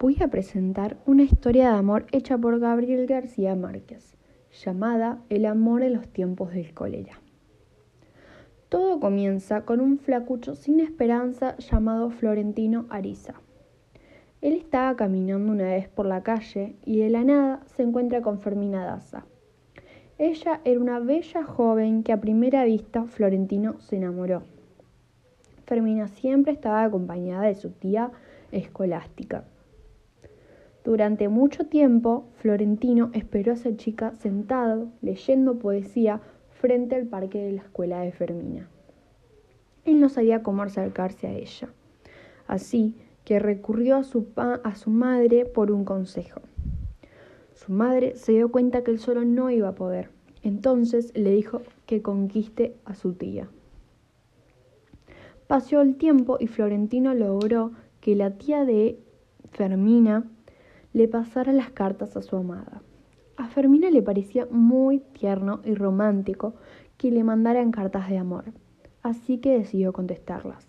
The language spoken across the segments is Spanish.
voy a presentar una historia de amor hecha por Gabriel García Márquez, llamada El amor en los tiempos del cólera. Todo comienza con un flacucho sin esperanza llamado Florentino Ariza. Él estaba caminando una vez por la calle y de la nada se encuentra con Fermina Daza. Ella era una bella joven que a primera vista Florentino se enamoró. Fermina siempre estaba acompañada de su tía escolástica. Durante mucho tiempo, Florentino esperó a esa chica sentado leyendo poesía frente al parque de la escuela de Fermina. Él no sabía cómo acercarse a ella, así que recurrió a su, a su madre por un consejo. Su madre se dio cuenta que él solo no iba a poder, entonces le dijo que conquiste a su tía. Pasó el tiempo y Florentino logró que la tía de Fermina le pasara las cartas a su amada. A Fermina le parecía muy tierno y romántico que le mandaran cartas de amor, así que decidió contestarlas.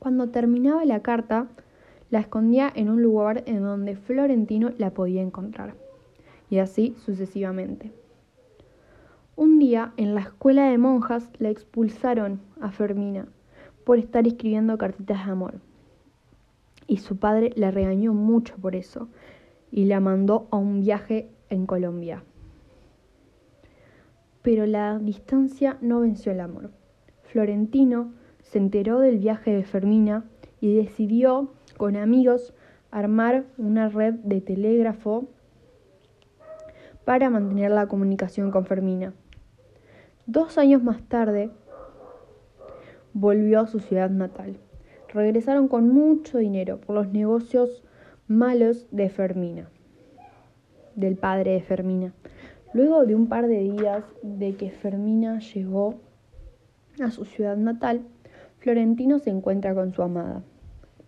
Cuando terminaba la carta, la escondía en un lugar en donde Florentino la podía encontrar, y así sucesivamente. Un día, en la escuela de monjas, la expulsaron a Fermina por estar escribiendo cartitas de amor y su padre la regañó mucho por eso y la mandó a un viaje en Colombia. Pero la distancia no venció el amor. Florentino se enteró del viaje de Fermina y decidió con amigos armar una red de telégrafo para mantener la comunicación con Fermina. Dos años más tarde volvió a su ciudad natal regresaron con mucho dinero por los negocios malos de Fermina, del padre de Fermina. Luego de un par de días de que Fermina llegó a su ciudad natal, Florentino se encuentra con su amada.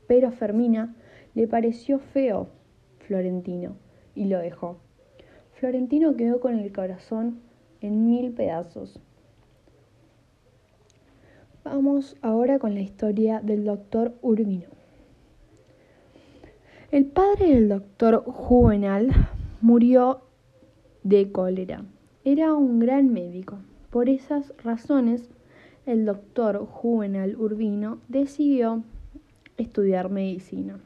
Pero a Fermina le pareció feo Florentino y lo dejó. Florentino quedó con el corazón en mil pedazos. Vamos ahora con la historia del doctor Urbino. El padre del doctor Juvenal murió de cólera. Era un gran médico. Por esas razones, el doctor Juvenal Urbino decidió estudiar medicina.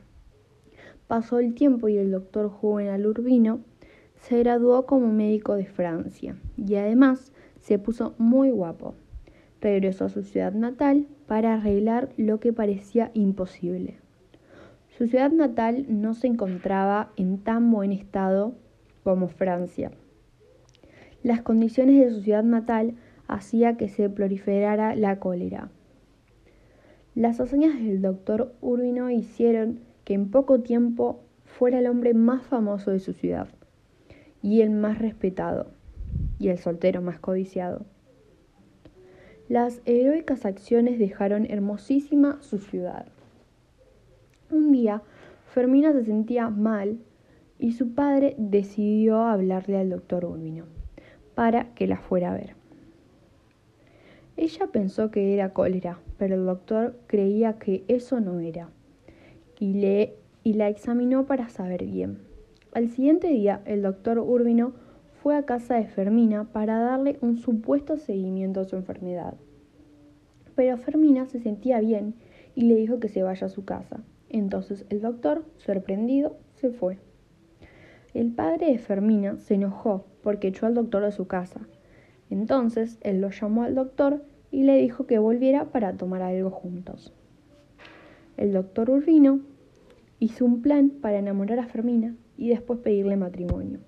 Pasó el tiempo y el doctor Juvenal Urbino se graduó como médico de Francia y además se puso muy guapo regresó a su ciudad natal para arreglar lo que parecía imposible. Su ciudad natal no se encontraba en tan buen estado como Francia. Las condiciones de su ciudad natal hacía que se proliferara la cólera. Las hazañas del doctor Urbino hicieron que en poco tiempo fuera el hombre más famoso de su ciudad y el más respetado y el soltero más codiciado. Las heroicas acciones dejaron hermosísima su ciudad. Un día, Fermina se sentía mal y su padre decidió hablarle al doctor Urbino para que la fuera a ver. Ella pensó que era cólera, pero el doctor creía que eso no era y, le, y la examinó para saber bien. Al siguiente día, el doctor Urbino fue a casa de Fermina para darle un supuesto seguimiento a su enfermedad. Pero Fermina se sentía bien y le dijo que se vaya a su casa. Entonces el doctor, sorprendido, se fue. El padre de Fermina se enojó porque echó al doctor de su casa. Entonces él lo llamó al doctor y le dijo que volviera para tomar algo juntos. El doctor Urbino hizo un plan para enamorar a Fermina y después pedirle matrimonio.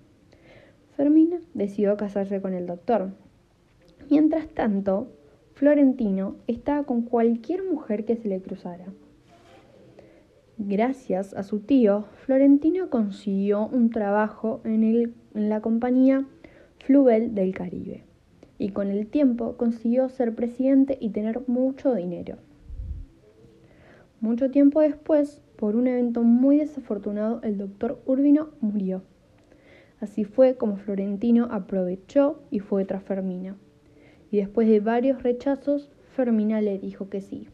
Fermina decidió casarse con el doctor. Mientras tanto, Florentino estaba con cualquier mujer que se le cruzara. Gracias a su tío, Florentino consiguió un trabajo en, en la compañía Flubel del Caribe y con el tiempo consiguió ser presidente y tener mucho dinero. Mucho tiempo después, por un evento muy desafortunado, el doctor Urbino murió. Así fue como Florentino aprovechó y fue tras Fermina. Y después de varios rechazos, Fermina le dijo que sí.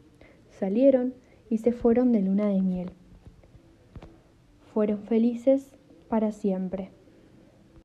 Salieron y se fueron de luna de miel. fueron felices para siempre.